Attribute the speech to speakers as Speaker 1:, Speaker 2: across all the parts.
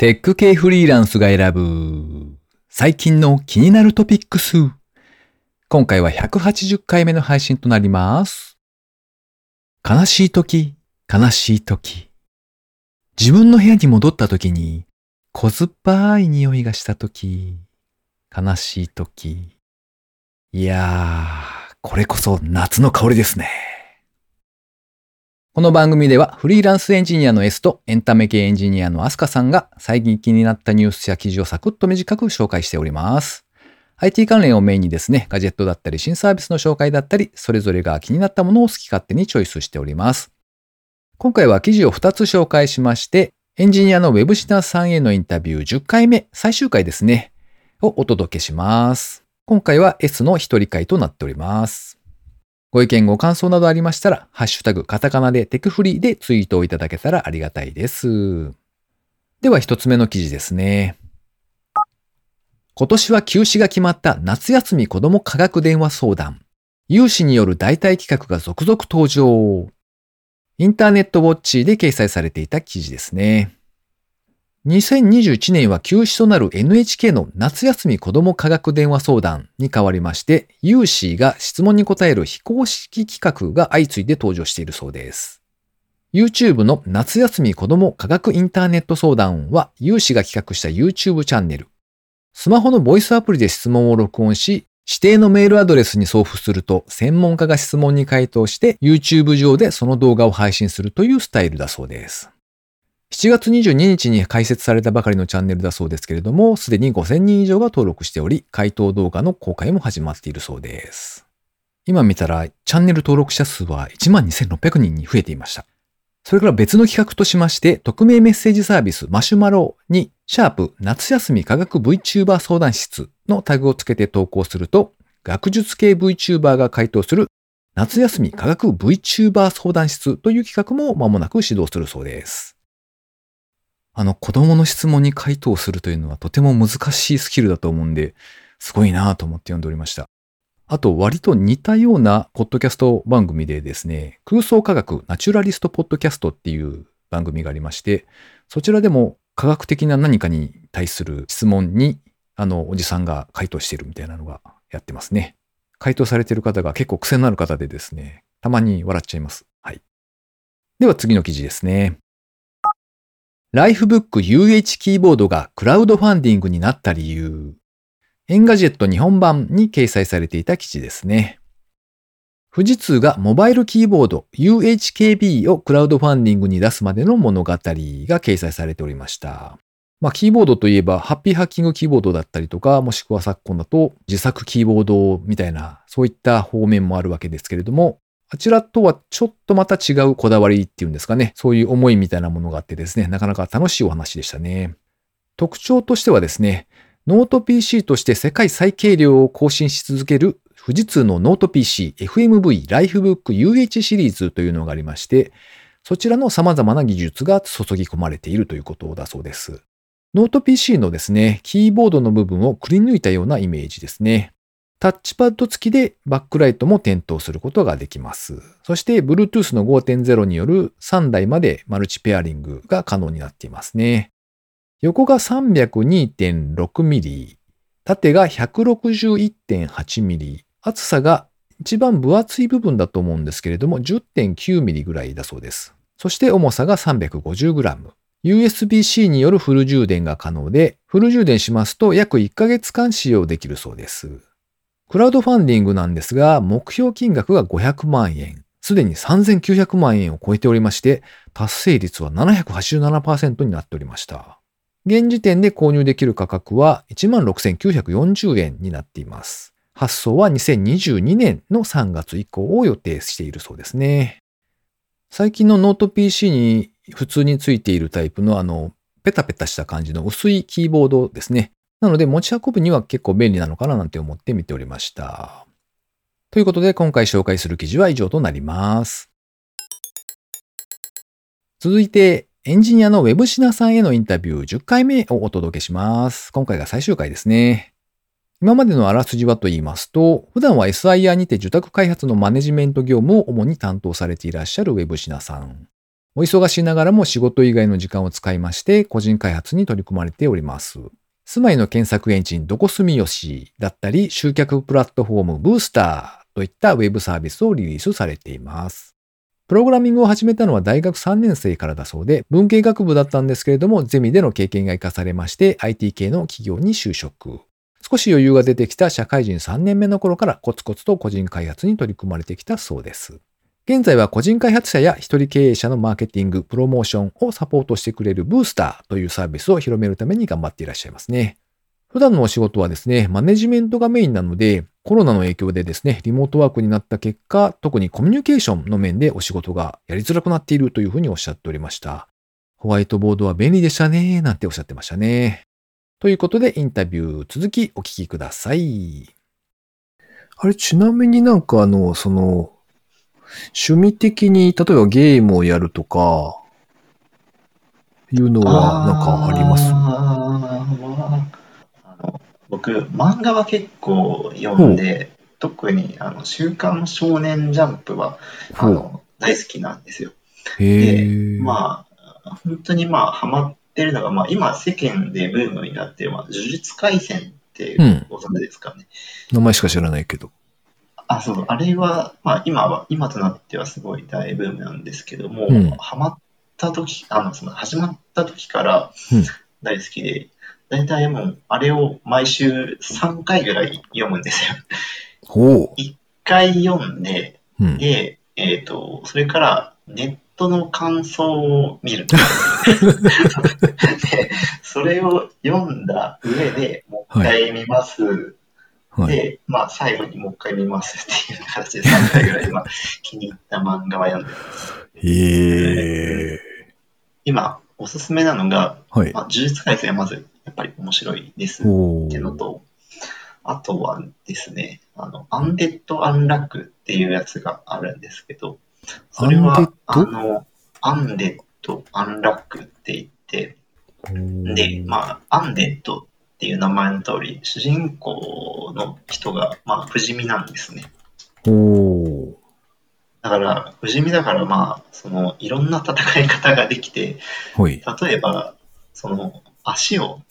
Speaker 1: テック系フリーランスが選ぶ最近の気になるトピックス。今回は180回目の配信となります。悲しい時、悲しい時。自分の部屋に戻った時に小酸っぱい匂いがした時、悲しい時。いやー、これこそ夏の香りですね。この番組ではフリーランスエンジニアの S とエンタメ系エンジニアのアスカさんが最近気になったニュースや記事をサクッと短く紹介しております。IT 関連をメインにですね、ガジェットだったり新サービスの紹介だったり、それぞれが気になったものを好き勝手にチョイスしております。今回は記事を2つ紹介しまして、エンジニアのウェブシナさんへのインタビュー10回目、最終回ですね、をお届けします。今回は S の一人会となっております。ご意見ご感想などありましたら、ハッシュタグカタカナでテクフリでツイートをいただけたらありがたいです。では一つ目の記事ですね。今年は休止が決まった夏休み子ども科学電話相談。有志による代替企画が続々登場。インターネットウォッチで掲載されていた記事ですね。2021年は休止となる NHK の夏休み子ども科学電話相談に代わりまして、有志が質問に答える非公式企画が相次いで登場しているそうです。YouTube の夏休み子ども科学インターネット相談は有志が企画した YouTube チャンネル。スマホのボイスアプリで質問を録音し、指定のメールアドレスに送付すると、専門家が質問に回答して、YouTube 上でその動画を配信するというスタイルだそうです。7月22日に開設されたばかりのチャンネルだそうですけれども、すでに5000人以上が登録しており、回答動画の公開も始まっているそうです。今見たら、チャンネル登録者数は12,600人に増えていました。それから別の企画としまして、匿名メッセージサービスマシュマロに、シャープ夏休み科学 VTuber 相談室のタグをつけて投稿すると、学術系 VTuber が回答する夏休み科学 VTuber 相談室という企画も間もなく始動するそうです。あの子供の質問に回答するというのはとても難しいスキルだと思うんで、すごいなぁと思って読んでおりました。あと、割と似たようなポッドキャスト番組でですね、空想科学ナチュラリストポッドキャストっていう番組がありまして、そちらでも科学的な何かに対する質問に、あの、おじさんが回答しているみたいなのがやってますね。回答されてる方が結構癖のある方でですね、たまに笑っちゃいます。はい。では次の記事ですね。ライフブック UH キーボードがクラウドファンディングになった理由。Engadget 日本版に掲載されていた記事ですね。富士通がモバイルキーボード UHKB をクラウドファンディングに出すまでの物語が掲載されておりました。まあ、キーボードといえば、 Happy Hacking Keyboard だったりとか、もしくは昨今だと自作キーボードみたいな、そういった方面もあるわけですけれども、あちらとはちょっとまた違うこだわりっていうんですかね。そういう思いみたいなものがあってですね、なかなか楽しいお話でしたね。特徴としてはですね、ノート PC として世界最軽量を更新し続ける富士通のノート PC FMV LIFEBOOK UH シリーズというのがありまして、そちらの様々な技術が注ぎ込まれているということだそうです。ノート PC のですね、キーボードの部分をくり抜いたようなイメージですね。タッチパッド付きでバックライトも点灯することができます。そして Bluetooth の5.0による3台までマルチペアリングが可能になっていますね。横が 302.6mm、縦が 161.8mm、厚さが一番分厚い部分だと思うんですけれども 10.9mm ぐらいだそうです。そして重さが 350g。USB-C によるフル充電が可能で、フル充電しますと約1ヶ月間使用できるそうです。クラウドファンディングなんですが、目標金額が500万円。すでに3900万円を超えておりまして、達成率は787%になっておりました。現時点で購入できる価格は16,940円になっています。発送は2022年の3月以降を予定しているそうですね。最近のノート PC に普通についているタイプのあの、ペタペタした感じの薄いキーボードですね。なので持ち運ぶには結構便利なのかななんて思って見ておりました。ということで今回紹介する記事は以上となります。続いてエンジニアのウェブシナさんへのインタビュー10回目をお届けします。今回が最終回ですね。今までのあらすじはと言いますと、普段は SIR にて受託開発のマネジメント業務を主に担当されていらっしゃるウェブシナさん。お忙しいながらも仕事以外の時間を使いまして、個人開発に取り組まれております。住まいの検索エンジンどこ住みよしだったり、集客プラットフォームブースターといったウェブサービスをリリースされています。プログラミングを始めたのは大学3年生からだそうで、文系学部だったんですけれども、ゼミでの経験が活かされまして、IT 系の企業に就職。少し余裕が出てきた社会人3年目の頃からコツコツと個人開発に取り組まれてきたそうです。現在は個人開発者や一人経営者のマーケティング、プロモーションをサポートしてくれるブースターというサービスを広めるために頑張っていらっしゃいますね。普段のお仕事はですね、マネジメントがメインなので、コロナの影響でですね、リモートワークになった結果、特にコミュニケーションの面でお仕事がやりづらくなっているというふうにおっしゃっておりました。ホワイトボードは便利でしたね、なんておっしゃってましたね。ということで、インタビュー続きお聞きください。あれ、ちなみになんかあの、その、趣味的に、例えばゲームをやるとか、いうのはなんかあります？
Speaker 2: あの僕、漫画は結構読んで、特にあの週刊少年ジャンプはあの大好きなんですよ。
Speaker 1: へえ。
Speaker 2: まあ、本当にまあ、ハマってるのが、まあ、今、世間でブームになってる、まあ、呪術廻戦って
Speaker 1: うん
Speaker 2: ご存知ですかね。
Speaker 1: 名前しか知らないけど。
Speaker 2: あ、そう、あれは、まあ、今は、今となってはすごい大ブームなんですけども、
Speaker 1: うん
Speaker 2: ハマった時、あの、その、始まった時から
Speaker 1: うん
Speaker 2: 大好きで、大体もう、あれを毎週3回ぐらい読むんですよ。
Speaker 1: ほ
Speaker 2: 1回読んで、
Speaker 1: う。うん。
Speaker 2: で、えっ、と、それからネットの感想を見る。で、それを読んだ上でもう一回見ます。
Speaker 1: はい。
Speaker 2: で、まあ最後にもう一回見ますっていう形で3回ぐらい今気に入った漫画は読んでます。
Speaker 1: へえ。
Speaker 2: 今おすすめなのが、
Speaker 1: はい。
Speaker 2: まあ、呪術廻戦はまずやっぱり面白いですっ
Speaker 1: ほ
Speaker 2: ていうのと、あとはですね、あの、アンデッド・アンラックっていうやつがあるんですけど、それは
Speaker 1: アンデッ、
Speaker 2: あ
Speaker 1: ド
Speaker 2: の、アンデッド・アンラックって言って、
Speaker 1: う。
Speaker 2: で、まあ、アンデッドっていう名前の通り、主人公の人が、まあ、不死身なんですね。
Speaker 1: ほ
Speaker 2: だから、不死身だから、まあ、その、いろんな戦い方ができて。例えば、その、足を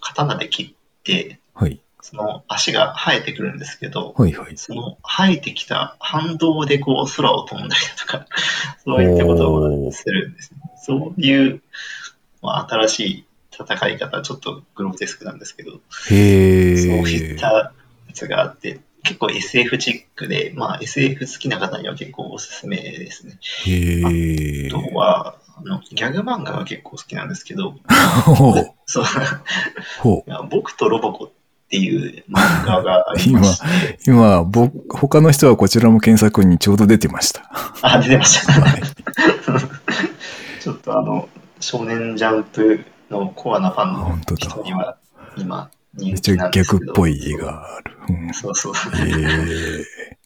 Speaker 2: 刀で切って、
Speaker 1: はい。
Speaker 2: その足が生えてくるんですけど、
Speaker 1: はい。はい。
Speaker 2: その生えてきた反動でこう空を飛んだりだとか、そういったことをするんですね。そういう、まあ、新しい戦い方、ちょっとグロテスクなんですけど、
Speaker 1: へ
Speaker 2: そうい
Speaker 1: え
Speaker 2: っ。たやつがあって、結構 SF チックで、まあ SF 好きな方には結構おすすめですね。あ。とは、あのギャグ漫画が結構好きなんですけど。そう 僕とロボコっていう漫画がありまして、
Speaker 1: 今、僕、他の人はこちらも検索にちょうど出てました。
Speaker 2: あ、出てました。
Speaker 1: はい
Speaker 2: ちょっとあの、少年ジャンプのコアなファンの人には今人
Speaker 1: めっちゃ
Speaker 2: 気なんですけど。
Speaker 1: 逆っぽい絵がある。うん
Speaker 2: そうそう。
Speaker 1: へえ。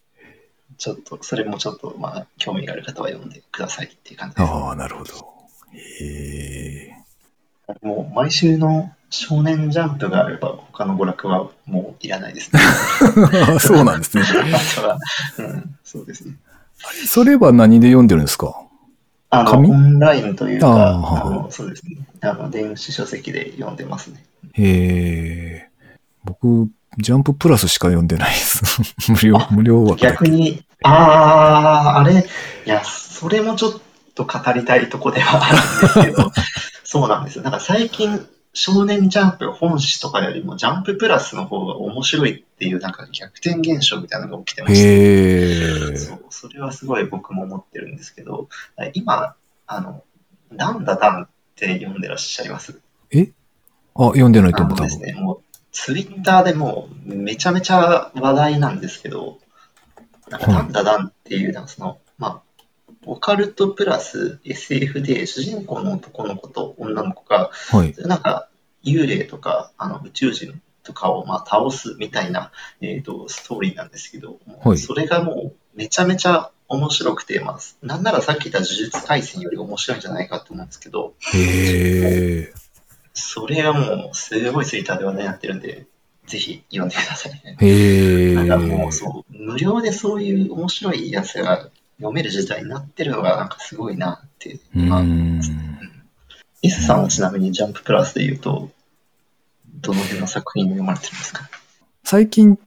Speaker 2: ちょっと、それもちょっと、まあ、興味がある方は読んでくださいっていう感じです。
Speaker 1: ああ、なるほど。へえ。
Speaker 2: もう、毎週の少年ジャンプがあれば、他の娯楽はもういらないですね。
Speaker 1: そうなんですね。
Speaker 2: あとは、うん、そうですね。
Speaker 1: それは何で読んでるんですか？
Speaker 2: あの、
Speaker 1: 紙？
Speaker 2: オンラインというか、
Speaker 1: あ
Speaker 2: のそうですね。あの、電子書籍で読んでますね。
Speaker 1: へえ。僕、ジャンププラスしか読んでないです。無料、無料枠。
Speaker 2: 逆に、ああ、あれ、いや、それもちょっと語りたいとこではあるんですけど、そうなんですよ。なんか最近、少年ジャンプ本誌とかよりも、ジャンププラスの方が面白いっていう、なんか逆転現象みたいなのが起きてまして。そうそれはすごい僕も思ってるんですけど、今、あの、なんだダンって読んでらっしゃいます？
Speaker 1: あ、読んでないと
Speaker 2: あ
Speaker 1: 思う、多分。
Speaker 2: のですね、もう、ツイッターでもうめちゃめちゃ話題なんですけど、なんか
Speaker 1: はい
Speaker 2: なんだなんっていう、なんかその、まあ、オカルトプラス SF で主人公の男の子と女の子が、
Speaker 1: はい。
Speaker 2: なんか幽霊とかあの宇宙人とかをまあ倒すみたいな、えー、とストーリーなんですけど、
Speaker 1: はい
Speaker 2: それがもうめちゃめちゃ面白くて、まあ、なんならさっき言った呪術廻戦より面白いんじゃないかと思うんですけど、
Speaker 1: へえ。
Speaker 2: それがもうすごいツイッターで話題になってるんで、ぜひ読んでくださいね。
Speaker 1: へえ。
Speaker 2: なんかもうそう、無料でそういう面白いやつが読める時代になってるのがなんかすごいなって。
Speaker 1: う
Speaker 2: 今
Speaker 1: ん。
Speaker 2: イスさんはちなみにジャンププラスで言うと、どの辺の作品を読まれてるんですか？
Speaker 1: 最近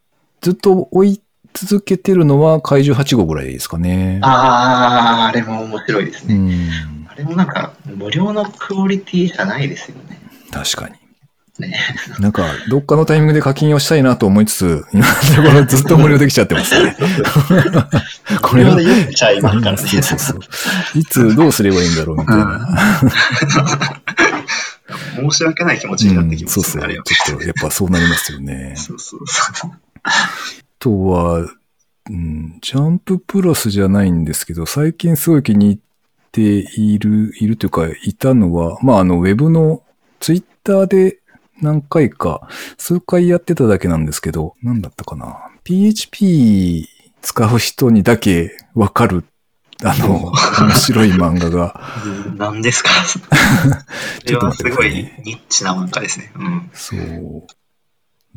Speaker 1: ずっと追い続けてるのは怪獣8号ぐらいですかね。
Speaker 2: ああ、あれも面白いです
Speaker 1: う
Speaker 2: ね。
Speaker 1: ん。
Speaker 2: あれもなんか無料のクオリティじゃないですよね。
Speaker 1: 確かに。
Speaker 2: ね
Speaker 1: なんか、どっかのタイミングで課金をしたいなと思いつつ、今のところずっと無料できちゃってますね。これは
Speaker 2: ちゃいますからね。
Speaker 1: そうそうそう。いつどうすればいいんだろうみたいな。
Speaker 2: 申し訳ない気持ちになってき
Speaker 1: うん
Speaker 2: ますね、
Speaker 1: そうそう。
Speaker 2: あれは。
Speaker 1: ちょっと、やっぱそうなりますよね。
Speaker 2: そうそうそう。
Speaker 1: あとは、うん、ジャンププラスじゃないんですけど、最近すごい気に入っている、いるというか、いたのは、まあ、あの、ウェブの、ツイッターで何回か、数回やってただけなんですけど、なんだったかな。PHP 使う人にだけわかる、あの、面白い漫画が、
Speaker 2: うん何ですか？そ
Speaker 1: ちょっと
Speaker 2: れはすご
Speaker 1: い
Speaker 2: ニッチな漫画ですね。うん。
Speaker 1: そう、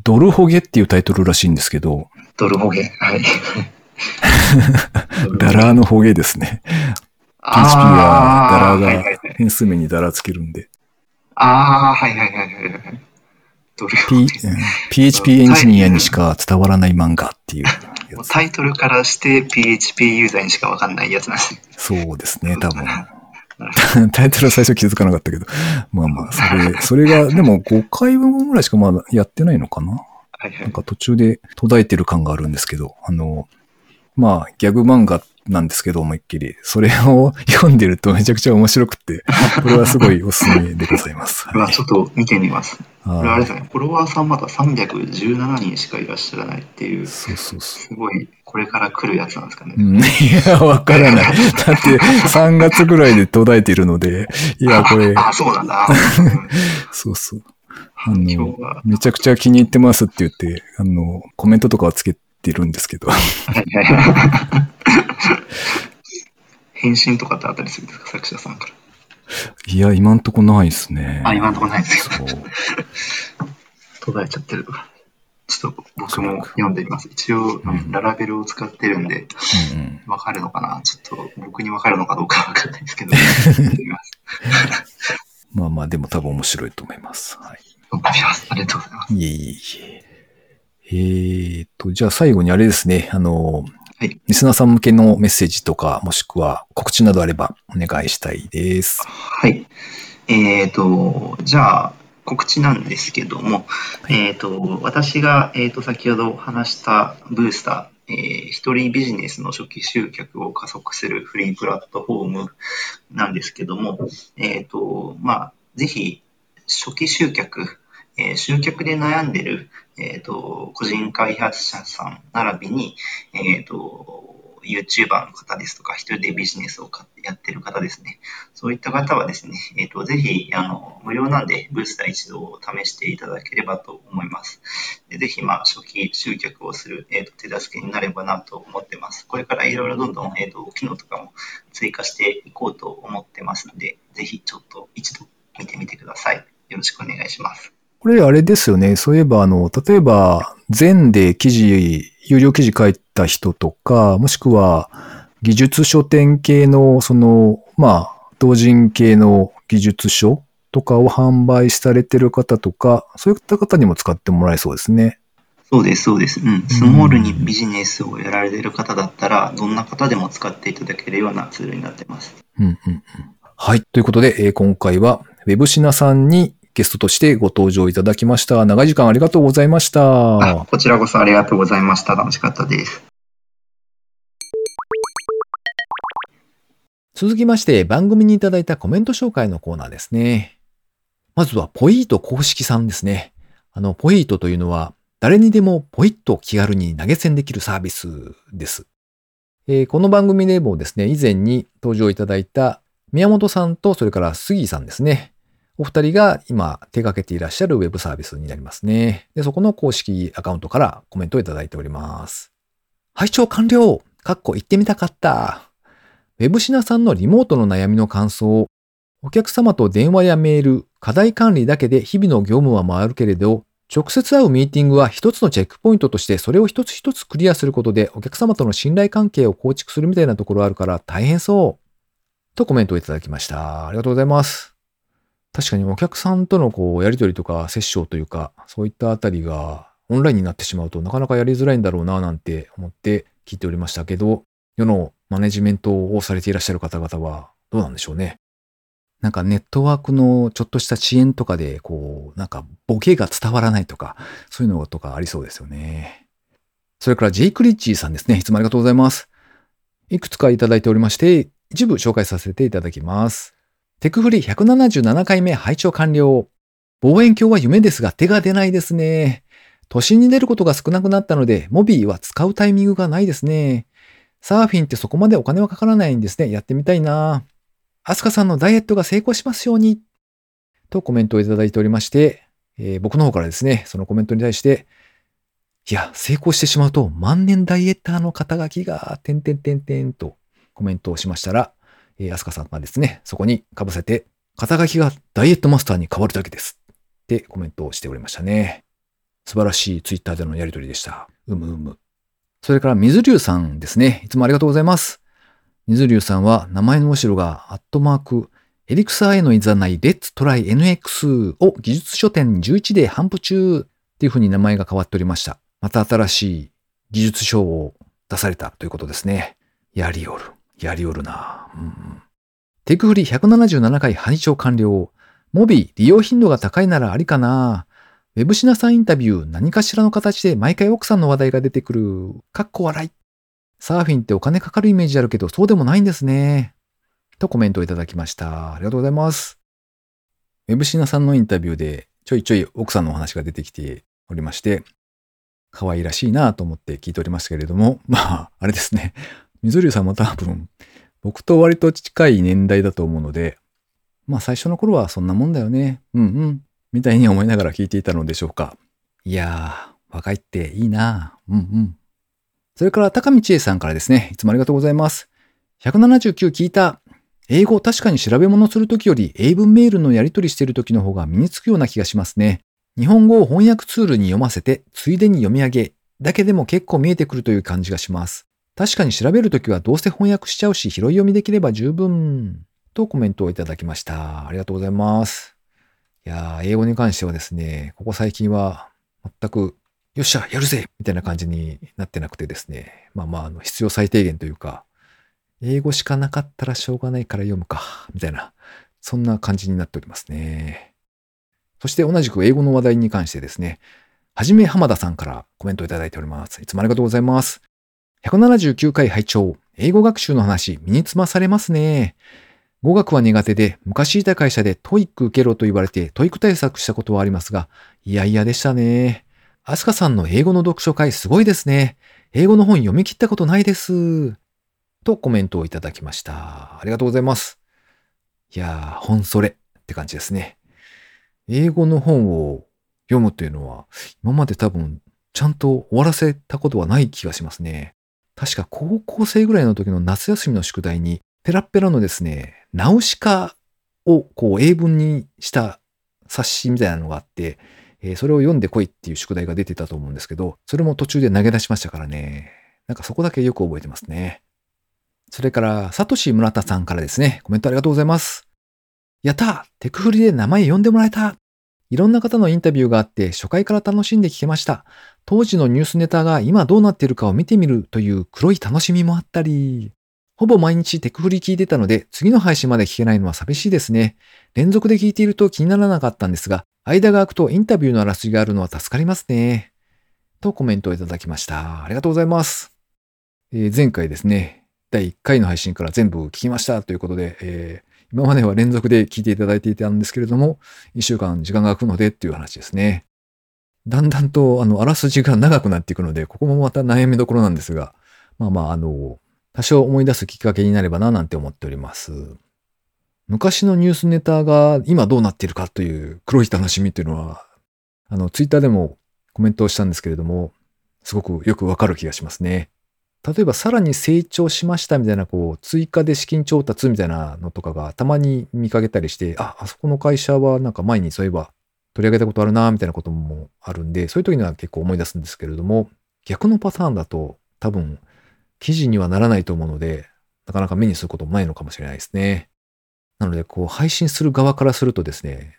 Speaker 1: ドルホゲっていうタイトルらしいんですけど、
Speaker 2: ドルホゲ。はい。
Speaker 1: ダラーのホゲですね。PHP
Speaker 2: あ
Speaker 1: はダラが
Speaker 2: ーはいはいはい
Speaker 1: 変数名にダラつけるんで。
Speaker 2: ああ、はいはいはいはいはい。ドルホゲ。
Speaker 1: うん PHP エンジニアにしか伝わらない漫画っていう
Speaker 2: タイトルからして PHP ユーザーにしかわかんないやつなんですね。
Speaker 1: そうですね、多分。タイトルは最初気づかなかったけど。まあまあ、それ、それが、でも5回分ぐらいしかまだやってないのかな？
Speaker 2: はいはい。
Speaker 1: なんか途中で途絶えてる感があるんですけど、あの、まあ、ギャグ漫画なんですけど、思いっきり。それを読んでるとめちゃくちゃ面白くって、これはすごいおすすめでございます。
Speaker 2: うわ、ちょっと見てみます。あれ
Speaker 1: あ
Speaker 2: ですね、フォロワーさんまだ317人しかいらっしゃらないっていう、
Speaker 1: そうそうそう。
Speaker 2: すごい、これから来るやつなんですかね。
Speaker 1: うんいや、わからない。だって、3月ぐらいで途絶えているので、いや、これ、
Speaker 2: あ、あそうなんだ。う ん
Speaker 1: そうそう。あの
Speaker 2: が、
Speaker 1: めちゃくちゃ気に入ってますって言って、あの、コメントとかはつけてるんですけど、
Speaker 2: はいはいはい返信とかってあったりするんですか、作者さんから？
Speaker 1: いや、今んとこないですね。
Speaker 2: あ、今のところないです
Speaker 1: そう
Speaker 2: よ。。途絶えちゃってるとか。ちょっと僕も読んでみます。一応、
Speaker 1: うん
Speaker 2: ララベルを使ってるんで、
Speaker 1: うんうん
Speaker 2: わかるのかな？ちょっと僕にわかるのかどうかわかんないですけど、ま
Speaker 1: あまあ、でも多分面白いと思います。はい。
Speaker 2: 読んでみます。ありがとうございます。
Speaker 1: いえいえいえ。えーっと、じゃあ最後にあれですね、あの、
Speaker 2: はい
Speaker 1: リスナーさん向けのメッセージとか、もしくは告知などあればお願いしたいです。
Speaker 2: はい。えっ、と、じゃあ、告知なんですけども、えっ、と、私が、えっ、と、先ほど話したブースター、えー一人ビジネスの初期集客を加速するフリープラットフォームなんですけども、えっ、と、まあ、ぜひ、初期集客、えー集客で悩んでる、えっ、と、個人開発者さん並びに、えっ、と、YouTuber の方ですとか、一人でビジネスをやってる方ですね。そういった方はですね、えっ、と、ぜひ、あの、無料なんで、ブースター一度試していただければと思います。でぜひ、まあ、初期集客をする、えーと手助けになればなと思ってます。これからいろいろどんどん、えーと機能とかも追加していこうと思ってますので、ぜひちょっと一度見てみてください。よろしくお願いします。
Speaker 1: これあれですよね。そういえば、あの、例えば、 Zenn で記事、有料記事書いた人とか、もしくは、技術書典系の、その、まあ、同人系の技術書とかを販売されてる方とか、そういった方にも使ってもらえそうですね。
Speaker 2: そうです、そうです。うん。スモールにビジネスをやられてる方だったら、どんな方でも使っていただけるようなツールになってます。
Speaker 1: うんうんうん。はい。ということで、えー今回は、ウェブシナさんにゲストとしてご登場いただきました。長い時間ありがとうございました。
Speaker 2: あこちらこそありがとうございました。楽しかったです。
Speaker 1: 続きまして、番組にいただいたコメント紹介のコーナーですね。まずは、ポイート公式さんですね。あの、ポイートというのは、誰にでもポイッと気軽に投げ銭できるサービスです。えーこの番組でもですね、以前に登場いただいた宮本さんと、それから杉井さんですね。お二人が今手掛けていらっしゃるウェブサービスになりますね。で、そこの公式アカウントからコメントをいただいております。拝聴完了かっこ行ってみたかった。ウェブシナさんのリモートの悩みの感想、お客様と電話やメール、課題管理だけで日々の業務は回るけれど、直接会うミーティングは一つのチェックポイントとしてそれを一つ一つクリアすることでお客様との信頼関係を構築するみたいなところあるから大変そう。とコメントをいただきました。ありがとうございます。確かにお客さんとのこうやりとりとかセッションというかそういったあたりがオンラインになってしまうとなかなかやりづらいんだろうななんて思って聞いておりましたけど世のマネジメントをされていらっしゃる方々はどうなんでしょうね。なんかネットワークのちょっとした遅延とかで、こう、なんかボケが伝わらないとか、そういうのとかありそうですよね。それからジェイク・リッチーさんですね。いつもありがとうございます。いくつかいただいておりまして、一部紹介させていただきます。テクフリ177回目拝聴完了。望遠鏡は夢ですが手が出ないですね。都心に出ることが少なくなったので、モビーは使うタイミングがないですね。サーフィンってそこまでお金はかからないんですね。やってみたいな。アスカさんのダイエットが成功しますように。とコメントをいただいておりまして、えー僕の方からですね、そのコメントに対して、いや、成功してしまうと万年ダイエッターの肩書きが、てんてんてんてんとコメントをしましたら、えーアスカさんがですね、そこに被せて、肩書きがダイエットマスターに変わるだけです。ってコメントをしておりましたね。素晴らしいツイッターでのやりとりでした。うむうむ。それから水流さんですね。いつもありがとうございます。水流さんは名前の後ろがアットマーク、エリクサーへのいざないレッツトライ NX を技術書店11で頒布中っていう風に名前が変わっておりました。また新しい技術書を出されたということですね。やりおる。やりおるな。うんうん、テクフリ177回拝聴完了。モビ利用頻度が高いならありかな。ウェブシナさんインタビュー何かしらの形で毎回奥さんの話題が出てくる。かっこ笑い。サーフィンってお金かかるイメージあるけど、そうでもないんですね。とコメントをいただきました。ありがとうございます。ウェブシナさんのインタビューで、ちょいちょい奥さんのお話が出てきておりまして、可愛らしいなと思って聞いておりましたけれども、まあ、あれですね。水流さんも多分、僕と割と近い年代だと思うので、まあ最初の頃はそんなもんだよね。うんうん。みたいに思いながら聞いていたのでしょうか。いやー、若いっていいなうんうん。それから高見千恵さんからですね、いつもありがとうございます。179聞いた。英語確かに調べ物するときより英文メールのやり取りしているときの方が身につくような気がしますね。日本語を翻訳ツールに読ませて、ついでに読み上げ、だけでも結構見えてくるという感じがします。確かに調べるときはどうせ翻訳しちゃうし、拾い読みできれば十分。とコメントをいただきました。ありがとうございます。いや、英語に関してはですね、ここ最近は全く、よっしゃ、やるぜみたいな感じになってなくてですね。まあまあ、あの必要最低限というか、英語しかなかったらしょうがないから読むか、みたいな、そんな感じになっておりますね。そして同じく英語の話題に関してですね、はじめ浜田さんからコメントをいただいております。いつもありがとうございます。179回拝聴英語学習の話、身につまされますね。語学は苦手で、昔いた会社で TOEIC 受けろと言われて、 TOEIC 対策したことはありますが、いやいやでしたね。アスカさんの英語の読書会すごいですね。英語の本読み切ったことないです。とコメントをいただきました。ありがとうございます。いやー、本それって感じですね。英語の本を読むというのは、今まで多分、ちゃんと終わらせたことはない気がしますね。確か高校生ぐらいの時の夏休みの宿題に、ペラペラのですね、ナウシカをこう英文にした冊子みたいなのがあって、えーそれを読んでこいっていう宿題が出てたと思うんですけど、それも途中で投げ出しましたからね。なんかそこだけよく覚えてますね。それから、サトシ村田さんからですね、コメントありがとうございます。やったテクフリで名前呼んでもらえたいろんな方のインタビューがあって、初回から楽しんで聞けました。当時のニュースネタが今どうなっているかを見てみるという黒い楽しみもあったり、ほぼ毎日テクフリ聞いてたので、次の配信まで聞けないのは寂しいですね。連続で聞いていると気にならなかったんですが、間が空くとインタビューのあらすじがあるのは助かりますね。とコメントをいただきました。ありがとうございます。えー前回ですね、第1回の配信から全部聞きましたということで、えー今までは連続で聞いていただいていたんですけれども、1週間時間が空くのでっていう話ですね。だんだんと、あの、あらすじが長くなっていくので、ここもまた悩みどころなんですが、まあまあ、あの、多少思い出すきっかけになればな、なんて思っております。昔のニュースネタが今どうなっているかという黒い楽しみっていうのは、あの、ツイッターでもコメントをしたんですけれども、すごくよくわかる気がしますね。例えばさらに成長しましたみたいな、こう、追加で資金調達みたいなのとかがたまに見かけたりして、あ、あそこの会社はなんか前にそういえば取り上げたことあるな、みたいなこともあるんで、そういう時には結構思い出すんですけれども、逆のパターンだと多分記事にはならないと思うので、なかなか目にすることもないのかもしれないですね。なので、こう、配信する側からするとですね、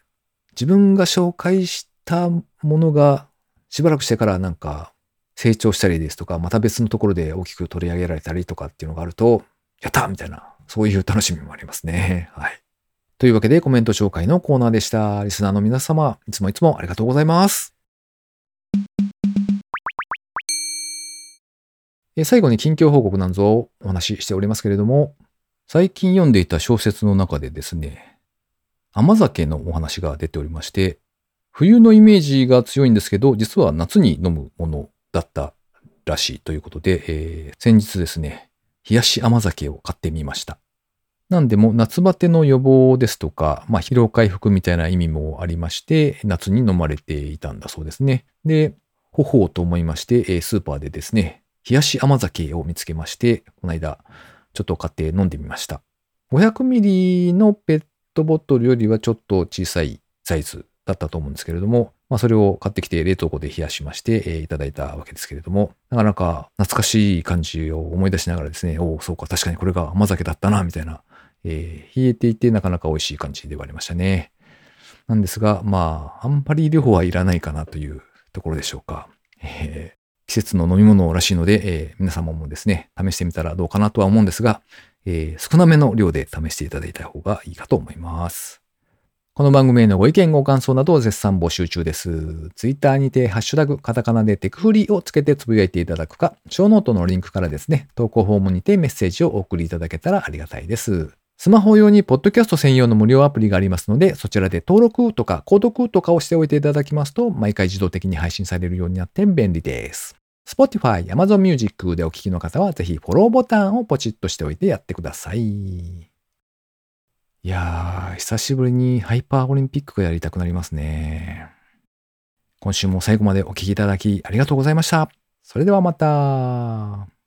Speaker 1: 自分が紹介したものがしばらくしてからなんか成長したりですとか、また別のところで大きく取り上げられたりとかっていうのがあると、やったみたいな、そういう楽しみもありますね。はい。というわけでコメント紹介のコーナーでした。リスナーの皆様、いつもいつもありがとうございます。え最後に近況報告なんぞをお話ししておりますけれども、最近読んでいた小説の中でですね、甘酒のお話が出ておりまして、冬のイメージが強いんですけど、実は夏に飲むものだったらしいということで、えー、先日ですね、冷やし甘酒を買ってみました。なんでも夏バテの予防ですとか、まあ疲労回復みたいな意味もありまして、夏に飲まれていたんだそうですね。で、ほほうと思いまして、スーパーでですね、冷やし甘酒を見つけまして、この間、ちょっと買って飲んでみました。500ミリのペットボトルよりはちょっと小さいサイズだったと思うんですけれども、まあそれを買ってきて冷凍庫で冷やしまして、えー、いただいたわけですけれども、なかなか懐かしい感じを思い出しながらですね、おお、そうか、確かにこれが甘酒だったな、みたいなえー、冷えていてなかなか美味しい感じではありましたね。なんですが、まあ、あんまり量はいらないかなというところでしょうか。えー、季節の飲み物らしいので、えー、皆様もですね、試してみたらどうかなとは思うんですが、えー、少なめの量で試していただいた方がいいかと思います。この番組へのご意見ご感想などを絶賛募集中です。ツイッターにてハッシュタグカタカナでテクフリをつけてつぶやいていただくか、ショーノートのリンクからですね、投稿フォームにてメッセージをお送りいただけたらありがたいです。スマホ用にポッドキャスト専用の無料アプリがありますので、そちらで登録とか購読とかをしておいていただきますと、毎回自動的に配信されるようになって便利です。Spotify、Amazon Music でお聞きの方は、ぜひフォローボタンをポチッとしておいてやってください。いやー、久しぶりにハイパーオリンピックがやりたくなりますね。今週も最後までお聴きいただきありがとうございました。それではまた。